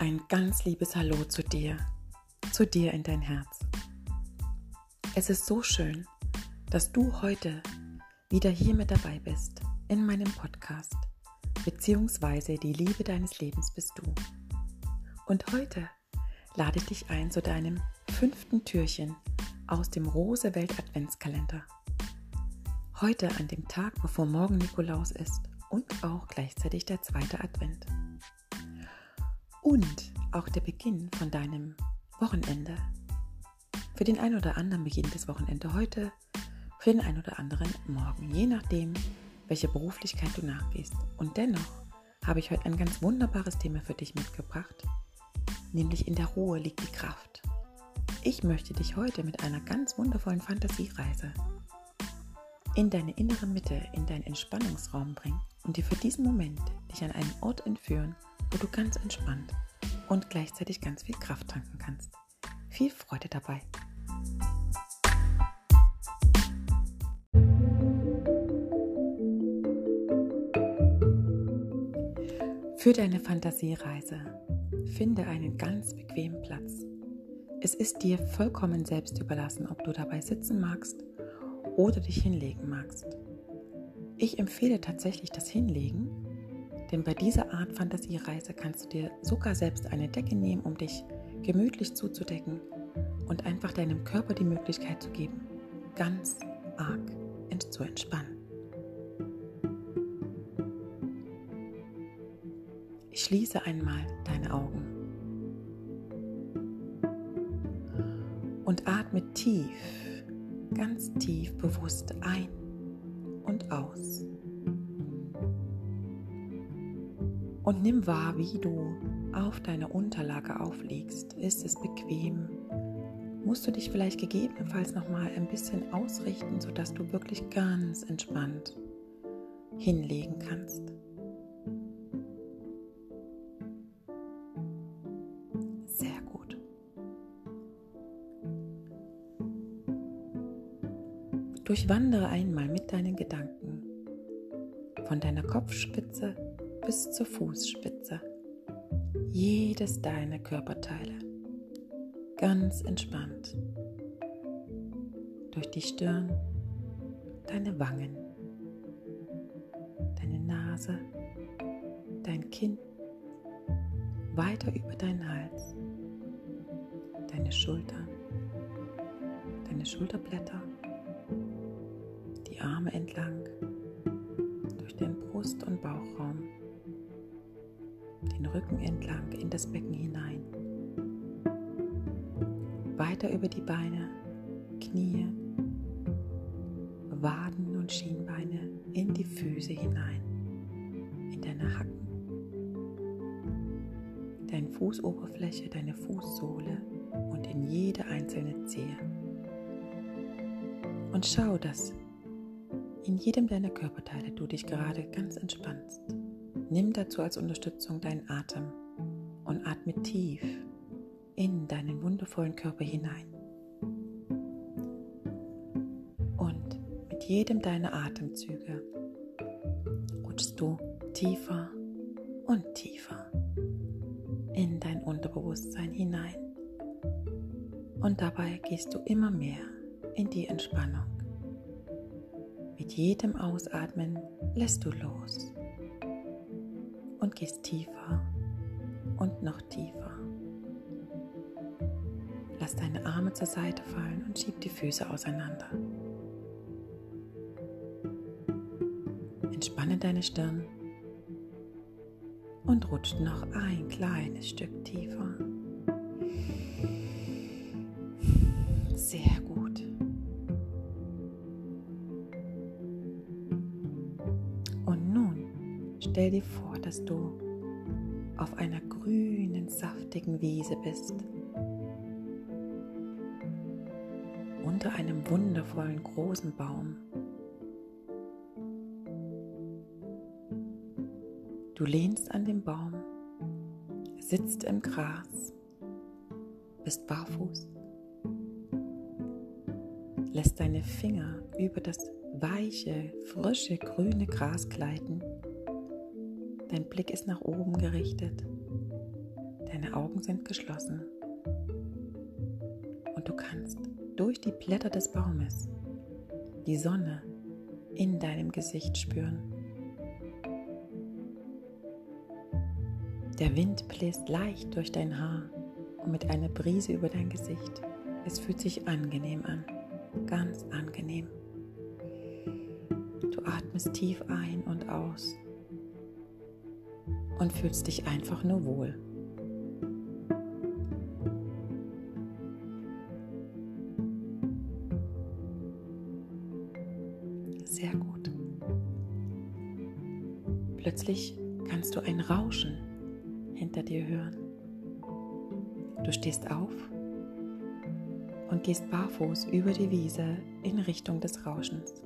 Ein ganz liebes Hallo zu dir, zu dir in dein Herz. Es ist so schön, dass du heute wieder hier mit dabei bist in meinem Podcast, beziehungsweise die Liebe deines Lebens bist du. Und heute lade ich dich ein zu deinem fünften Türchen aus dem Rosewelt Adventskalender. Heute an dem Tag, bevor morgen Nikolaus ist und auch gleichzeitig der zweite Advent. Und auch der Beginn von deinem Wochenende. Für den einen oder anderen beginnt das Wochenende heute, für den einen oder anderen morgen, je nachdem, welche Beruflichkeit du nachgehst. Und dennoch habe ich heute ein ganz wunderbares Thema für dich mitgebracht, nämlich in der Ruhe liegt die Kraft. Ich möchte dich heute mit einer ganz wundervollen Fantasiereise in deine innere Mitte, in deinen Entspannungsraum bringen und dir für diesen Moment dich an einen Ort entführen, wo du ganz entspannt und gleichzeitig ganz viel Kraft tanken kannst. Viel Freude dabei! Für deine Fantasiereise finde einen ganz bequemen Platz. Es ist dir vollkommen selbst überlassen, ob du dabei sitzen magst oder dich hinlegen magst. Ich empfehle tatsächlich das Hinlegen, denn bei dieser Art Fantasiereise kannst du dir sogar selbst eine Decke nehmen, um dich gemütlich zuzudecken und einfach deinem Körper die Möglichkeit zu geben, ganz arg zu entspannen. Ich schließe einmal deine Augen und atme tief, ganz tief bewusst ein und aus. Und nimm wahr, wie du auf deiner Unterlage aufliegst. Ist es bequem? Musst du dich vielleicht gegebenenfalls nochmal ein bisschen ausrichten, sodass du wirklich ganz entspannt hinlegen kannst. Sehr gut. Durchwandere einmal mit deinen Gedanken von deiner Kopfspitze bis zur Fußspitze. Jedes deiner Körperteile. Ganz entspannt. Durch die Stirn, deine Wangen, deine Nase, dein Kinn, weiter über deinen Hals, deine Schultern, deine Schulterblätter, die Arme entlang, durch den Brust- und Bauchraum den Rücken entlang in das Becken hinein. Weiter über die Beine, Knie, Waden und Schienbeine in die Füße hinein, in deine Hacken, deine Fußoberfläche, deine Fußsohle und in jede einzelne Zehe. Und schau, dass in jedem deiner Körperteile du dich gerade ganz entspannst. Nimm dazu als Unterstützung deinen Atem und atme tief in deinen wundervollen Körper hinein. Und mit jedem deiner Atemzüge rutschst du tiefer und tiefer in dein Unterbewusstsein hinein. Und dabei gehst du immer mehr in die Entspannung. Mit jedem Ausatmen lässt du los und gehst tiefer und noch tiefer. Lass deine Arme zur Seite fallen und schieb die Füße auseinander. Entspanne deine Stirn und rutscht noch ein kleines Stück tiefer. Stell dir vor, dass du auf einer grünen, saftigen Wiese bist. Unter einem wundervollen großen Baum. Du lehnst an dem Baum, sitzt im Gras, bist barfuß, lässt deine Finger über das weiche, frische, grüne Gras gleiten Dein Blick ist nach oben gerichtet. Deine Augen sind geschlossen. Und du kannst durch die Blätter des Baumes die Sonne in deinem Gesicht spüren. Der Wind bläst leicht durch dein Haar und mit einer Brise über dein Gesicht. Es fühlt sich angenehm an, ganz angenehm. Du atmest tief ein und aus und fühlst dich einfach nur wohl. Sehr gut. Plötzlich kannst du ein Rauschen hinter dir hören. Du stehst auf und gehst barfuß über die Wiese in Richtung des Rauschens.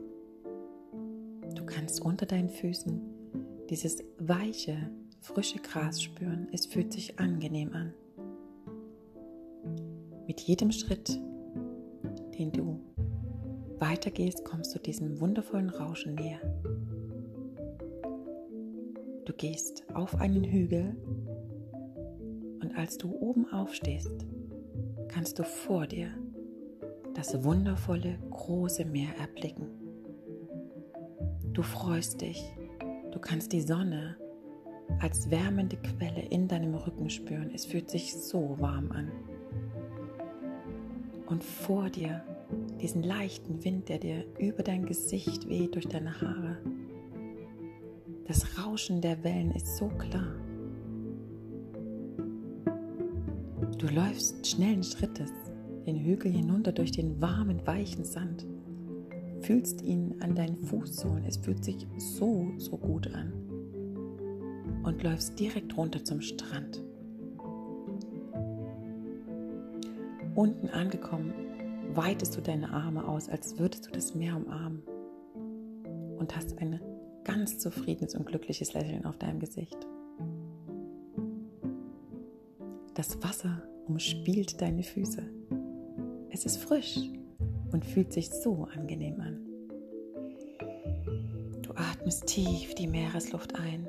Du kannst unter deinen Füßen dieses weiche, frische Gras spüren. Es fühlt sich angenehm an. Mit jedem Schritt, den du weitergehst, kommst du diesem wundervollen Rauschen näher. Du gehst auf einen Hügel und als du oben aufstehst, kannst du vor dir das wundervolle große Meer erblicken. Du freust dich, du kannst die Sonne als wärmende Quelle in deinem Rücken spüren. Es fühlt sich so warm an. Und vor dir diesen leichten Wind, der dir über dein Gesicht weht durch deine Haare. Das Rauschen der Wellen ist so klar. Du läufst schnellen Schrittes den Hügel hinunter durch den warmen, weichen Sand. Fühlst ihn an deinen Fußsohlen. Es fühlt sich so, so gut an und läufst direkt runter zum Strand. Unten angekommen, weitest du deine Arme aus, als würdest du das Meer umarmen und hast ein ganz zufriedenes und glückliches Lächeln auf deinem Gesicht. Das Wasser umspielt deine Füße. Es ist frisch und fühlt sich so angenehm an. Du atmest tief die Meeresluft ein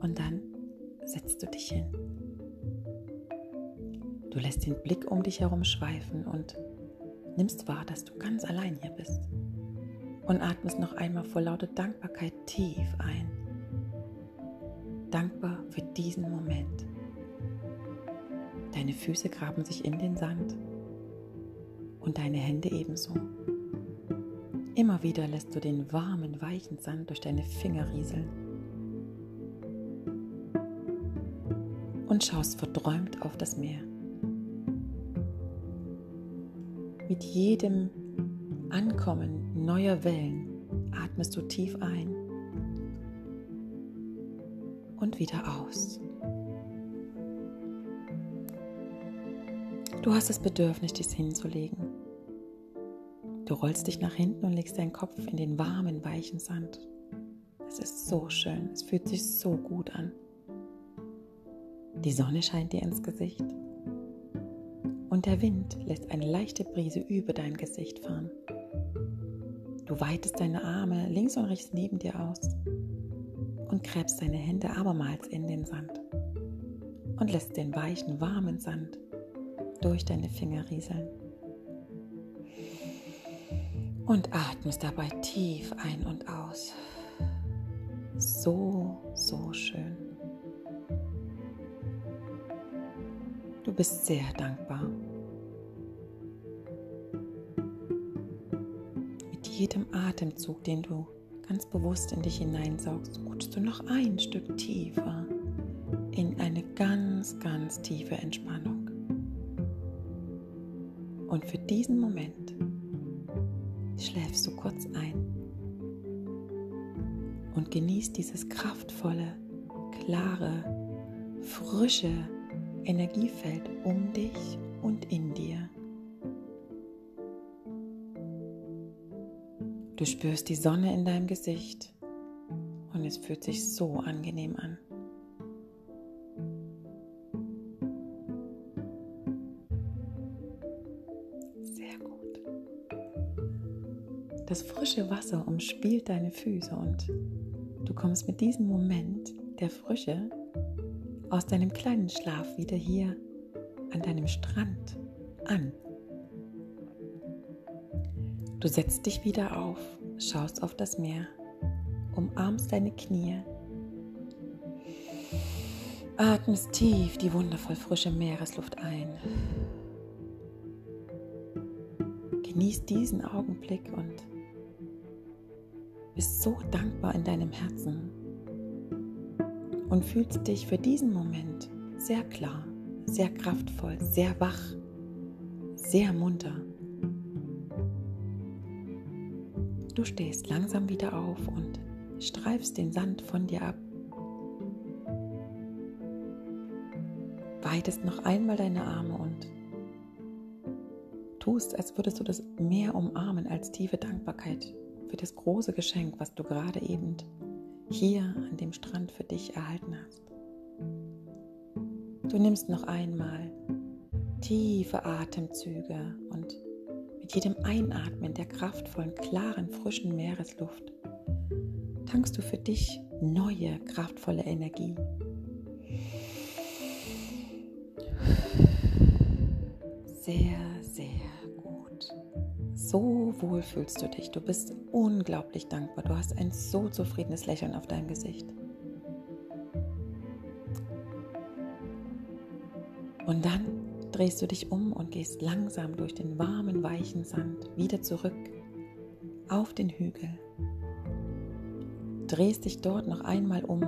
und dann setzt du dich hin. Du lässt den Blick um dich herum schweifen und nimmst wahr, dass du ganz allein hier bist. Und atmest noch einmal vor lauter Dankbarkeit tief ein. Dankbar für diesen Moment. Deine Füße graben sich in den Sand und deine Hände ebenso. Immer wieder lässt du den warmen, weichen Sand durch deine Finger rieseln und schaust verträumt auf das Meer. Mit jedem Ankommen neuer Wellen atmest du tief ein und wieder aus. Du hast das Bedürfnis, dies hinzulegen. Du rollst dich nach hinten und legst deinen Kopf in den warmen, weichen Sand. Es ist so schön, es fühlt sich so gut an. Die Sonne scheint dir ins Gesicht und der Wind lässt eine leichte Brise über dein Gesicht fahren. Du weitest deine Arme links und rechts neben dir aus und gräbst deine Hände abermals in den Sand und lässt den weichen, warmen Sand durch deine Finger rieseln. Und atmest dabei tief ein und aus. So, so schön. Du bist sehr dankbar. Mit jedem Atemzug, den du ganz bewusst in dich hineinsaugst, rutschst du noch ein Stück tiefer in eine ganz, ganz tiefe Entspannung. Und für diesen Moment genießt dieses kraftvolle, klare, frische Energiefeld um dich und in dir. Du spürst die Sonne in deinem Gesicht und es fühlt sich so angenehm an. Das frische Wasser umspielt deine Füße und du kommst mit diesem Moment der Frische aus deinem kleinen Schlaf wieder hier an deinem Strand an. Du setzt dich wieder auf, schaust auf das Meer, umarmst deine Knie, atmest tief die wundervoll frische Meeresluft ein. Genießt diesen Augenblick und bist so dankbar in deinem Herzen und fühlst dich für diesen Moment sehr klar, sehr kraftvoll, sehr wach, sehr munter. Du stehst langsam wieder auf und streifst den Sand von dir ab. Weitest noch einmal deine Arme und tust, als würdest du das Meer umarmen als tiefe Dankbarkeit für das große Geschenk, was du gerade eben hier an dem Strand für dich erhalten hast. Du nimmst noch einmal tiefe Atemzüge und mit jedem Einatmen der kraftvollen, klaren, frischen Meeresluft tankst du für dich neue, kraftvolle Energie. Sehr, sehr gut. So wohl fühlst du dich. Du bist unglaublich dankbar. Du hast ein so zufriedenes Lächeln auf deinem Gesicht. Und dann drehst du dich um und gehst langsam durch den warmen, weichen Sand wieder zurück auf den Hügel. Drehst dich dort noch einmal um.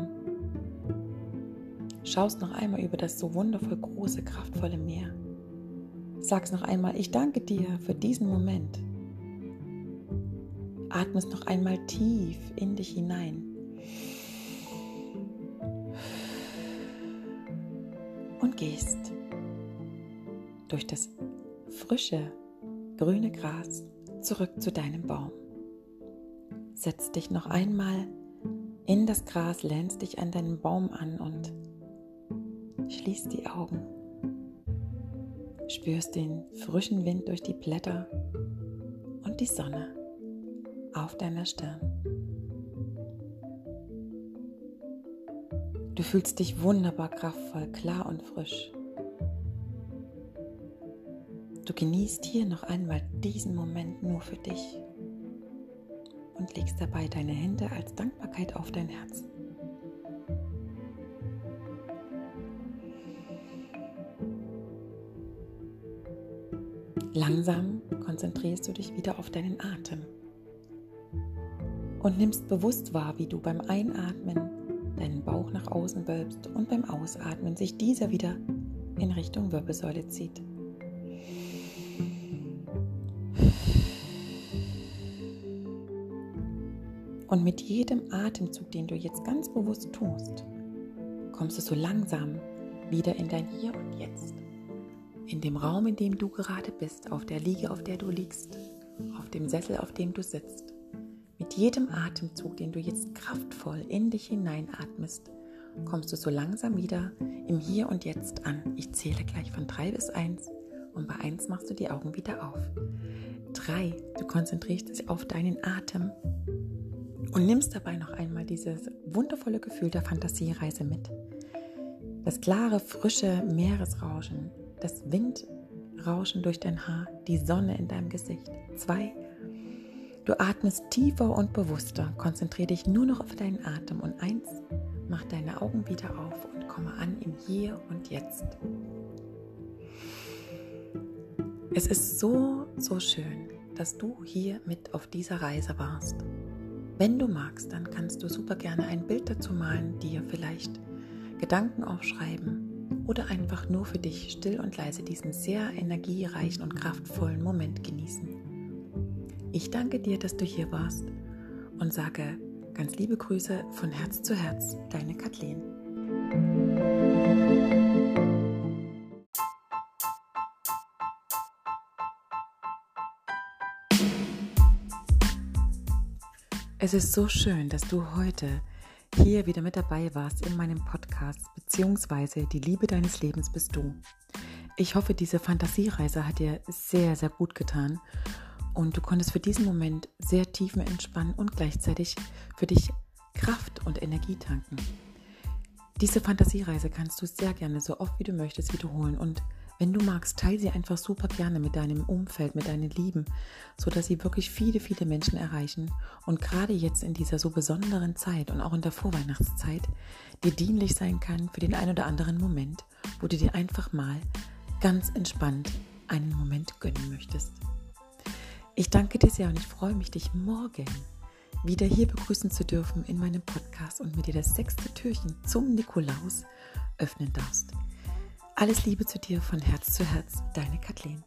Schaust noch einmal über das so wundervoll große, kraftvolle Meer. Sagst noch einmal, ich danke dir für diesen Moment. Atmest noch einmal tief in dich hinein. Und gehst durch das frische, grüne Gras zurück zu deinem Baum. Setz dich noch einmal in das Gras, lehnst dich an deinen Baum an und schließt die Augen. Spürst den frischen Wind durch die Blätter und die Sonne auf deiner Stirn. Du fühlst dich wunderbar kraftvoll, klar und frisch. Du genießt hier noch einmal diesen Moment nur für dich und legst dabei deine Hände als Dankbarkeit auf dein Herz. Langsam konzentrierst du dich wieder auf deinen Atem und nimmst bewusst wahr, wie du beim Einatmen deinen Bauch nach außen wölbst und beim Ausatmen sich dieser wieder in Richtung Wirbelsäule zieht. Und mit jedem Atemzug, den du jetzt ganz bewusst tust, kommst du so langsam wieder in dein Hier und Jetzt. In dem Raum, in dem du gerade bist, auf der Liege, auf der du liegst, auf dem Sessel, auf dem du sitzt. Jedem Atemzug, den du jetzt kraftvoll in dich hineinatmest, kommst du so langsam wieder im Hier und Jetzt an. Ich zähle gleich von drei bis eins und bei eins machst du die Augen wieder auf. Drei, du konzentrierst dich auf deinen Atem und nimmst dabei noch einmal dieses wundervolle Gefühl der Fantasiereise mit. Das klare, frische Meeresrauschen, das Windrauschen durch dein Haar, die Sonne in deinem Gesicht. Zwei, du atmest tiefer und bewusster, konzentriere dich nur noch auf deinen Atem. Und eins, mach deine Augen wieder auf und komme an im Hier und Jetzt. Es ist so, so schön, dass du hier mit auf dieser Reise warst. Wenn du magst, dann kannst du super gerne ein Bild dazu malen, dir vielleicht Gedanken aufschreiben oder einfach nur für dich still und leise diesen sehr energiereichen und kraftvollen Moment genießen. Ich danke dir, dass du hier warst und sage ganz liebe Grüße von Herz zu Herz, deine Kathleen. Es ist so schön, dass du heute hier wieder mit dabei warst in meinem Podcast, beziehungsweise die Liebe deines Lebens bist du. Ich hoffe, diese Fantasiereise hat dir sehr, sehr gut getan und du konntest für diesen Moment sehr tiefen entspannen und gleichzeitig für dich Kraft und Energie tanken. Diese Fantasiereise kannst du sehr gerne so oft wie du möchtest wiederholen und wenn du magst, teile sie einfach super gerne mit deinem Umfeld, mit deinen Lieben, sodass sie wirklich viele, viele Menschen erreichen und gerade jetzt in dieser so besonderen Zeit und auch in der Vorweihnachtszeit dir dienlich sein kann für den einen oder anderen Moment, wo du dir einfach mal ganz entspannt einen Moment gönnen möchtest. Ich danke dir sehr und ich freue mich, dich morgen wieder hier begrüßen zu dürfen in meinem Podcast und mit dir das sechste Türchen zum Nikolaus öffnen darfst. Alles Liebe zu dir von Herz zu Herz, deine Kathleen.